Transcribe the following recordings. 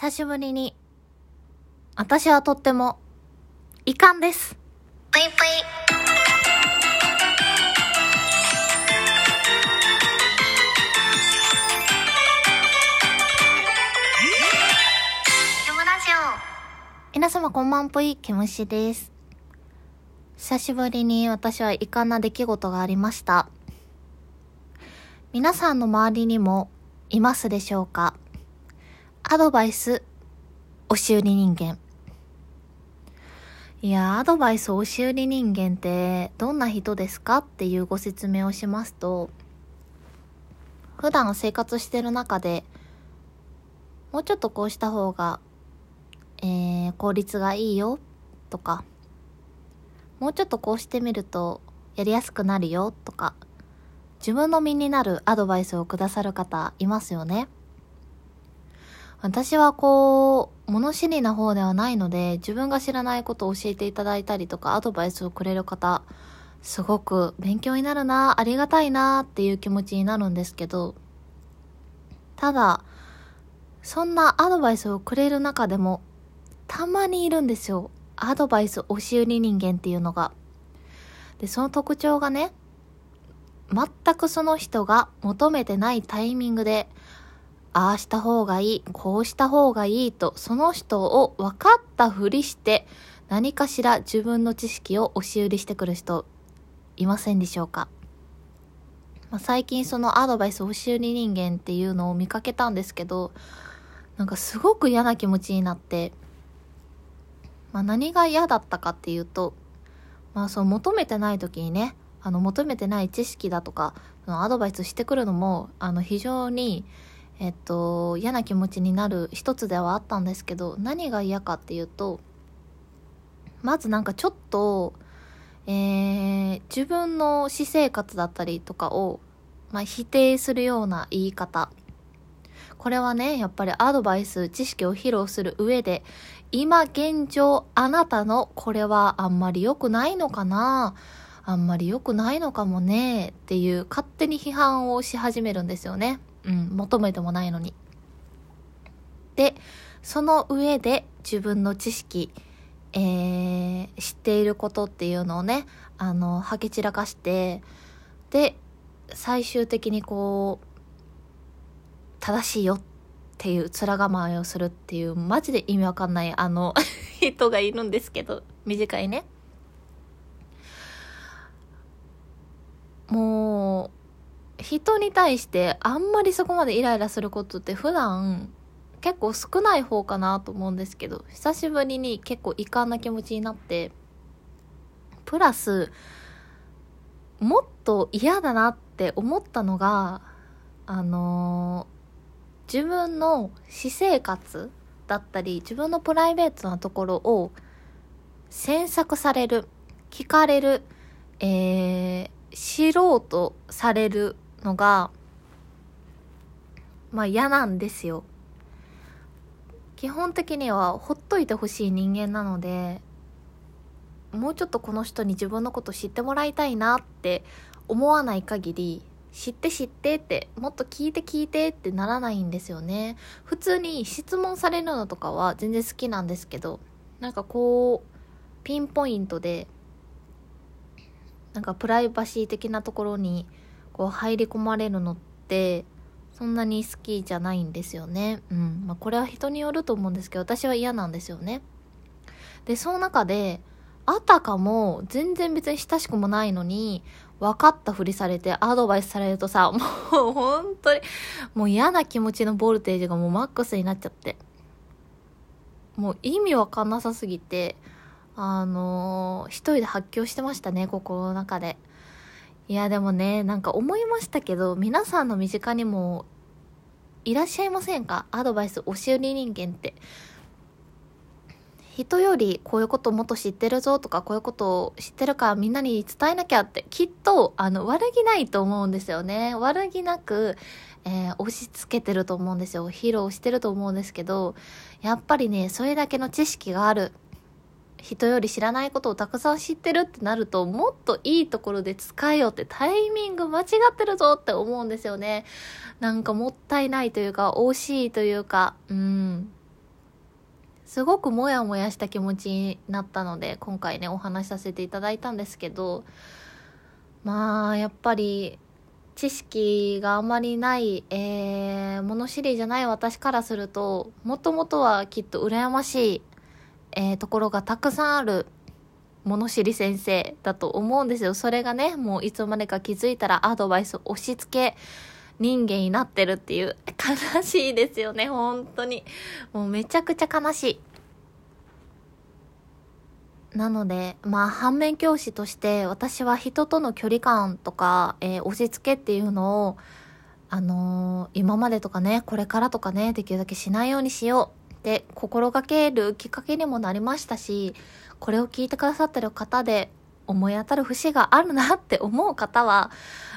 久しぶりに、私はとっても、遺憾です。ぷいぷい。皆様こんばんぷい、ケムシです。久しぶりに私は遺憾な出来事がありました。皆さんの周りにもいますでしょうか？アドバイス、押し売り人間。いや、アドバイス押し売り人間ってどんな人ですかっていうご説明をしますと、普段生活してる中で、もうちょっとこうした方がえー、効率がいいよとか、もうちょっとこうしてみるとやりやすくなるよとか、自分の身になるアドバイスをくださる方いますよね。私はこう、物知りな方ではないので、自分が知らないことを教えていただいたりとか、アドバイスをくれる方、すごく勉強になるな、ありがたいなっていう気持ちになるんですけど、ただ、そんなアドバイスをくれる中でも、たまにいるんですよ。アドバイス押し売り人間っていうのが。で、その特徴がね、全くその人が求めてないタイミングで、ああした方がいい、こうした方がいいと、その人を分かったふりして、何かしら自分の知識を押し売りしてくる人、いませんでしょうか？まあ、最近そのアドバイス押し売り人間っていうのを見かけたんですけど、なんかすごく嫌な気持ちになって、まあ、何が嫌だったかっていうと、まあ、そう求めてない時にねあの求めてない知識だとかそのアドバイスしてくるのもあの非常に、えっと、嫌な気持ちになる一つではあったんですけど何が嫌かっていうとまずなんかちょっと、えー、自分の私生活だったりとかを、まあ、否定するような言い方これはね、やっぱりアドバイス、知識を披露する上で、今現状あなたのこれはあんまり良くないのかなあんまり良くないのかもねっていう勝手に批判をし始めるんですよね。うん、求めてもないのに。で、その上で自分の知識、えー、知っていることっていうのをね、あの、はけ散らかして、で、最終的にこう、正しいよっていう面構えをするっていうマジで意味わかんないあの 人がいるんですけど短いねもう人に対してあんまりそこまでイライラすることって普段結構少ない方かなと思うんですけど久しぶりに結構遺憾な気持ちになってプラスもっと嫌だなって思ったのがあのー自分の私生活だったり自分のプライベートなところを詮索される聞かれる、えー、知ろうとされるのがまあ嫌なんですよ。基本的にはほっといてほしい人間なのでもうちょっとこの人に自分のこと知ってもらいたいなって思わない限り知って知ってってもっと聞いて聞いてってならないんですよね。普通に質問されるのとかは全然好きなんですけどなんかこうピンポイントでなんかプライバシー的なところにこう入り込まれるのってそんなに好きじゃないんですよねうんまあこれは人によると思うんですけど私は嫌なんですよねでその中であたかも全然別に親しくもないのに分かったふりされてアドバイスされるとさ、もう本当に、もう嫌な気持ちのボルテージがもうマックスになっちゃって。もう意味わかんなさすぎて、あのー、一人で発狂してましたね、心の中で。いや、でもね、なんか思いましたけど、皆さんの身近にもいらっしゃいませんか？アドバイス押し売り人間って。人よりこういうこともっと知ってるぞとかこういうことを知ってるからみんなに伝えなきゃってきっとあの悪気ないと思うんですよね。悪気なく、えー、押し付けてると思うんですよ。披露してると思うんですけどやっぱりねそれだけの知識がある。人より知らないことをたくさん知ってるってなるともっといいところで使えよってタイミング間違ってるぞって思うんですよね。なんかもったいないというか惜しいというかうん。すごくモヤモヤした気持ちになったので今回ねお話しさせていただいたんですけどまあやっぱり知識があまりない、えー、物知りじゃない私からするともともとはきっと羨ましい、えーところがたくさんある物知り先生だと思うんですよ。それがねもういつまでか気づいたらアドバイス押し付け人間になってるっていう。悲しいですよね本当に。もうめちゃくちゃ悲しい。なのでまあ反面教師として私は人との距離感とか、えー押し付けっていうのをあのー今までとかねこれからとかねできるだけしないようにしよう。って心がけるきっかけにもなりましたしこれを聞いてくださってる方で思い当たる節があるなって思う方は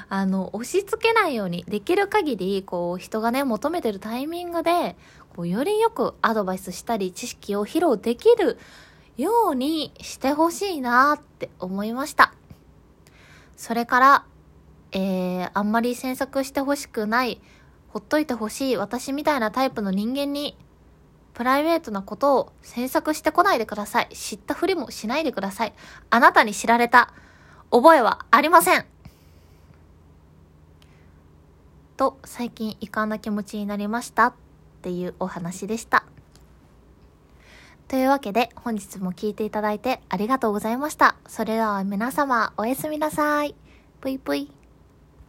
あの押し付けないようにできる限りこう人がね求めてるタイミングでこうよりよくアドバイスしたり知識を披露できるようにしてほしいなって思いました。それからえー、あんまり詮索してほしくないほっといてほしい私みたいなタイプの人間にプライベートなことを詮索してこないでください。知ったふりもしないでください。あなたに知られた覚えはありません。と、最近遺憾な気持ちになりましたっていうお話でした。というわけで本日も聞いていただいてありがとうございました。それでは皆様おやすみなさい。ぷいぷい。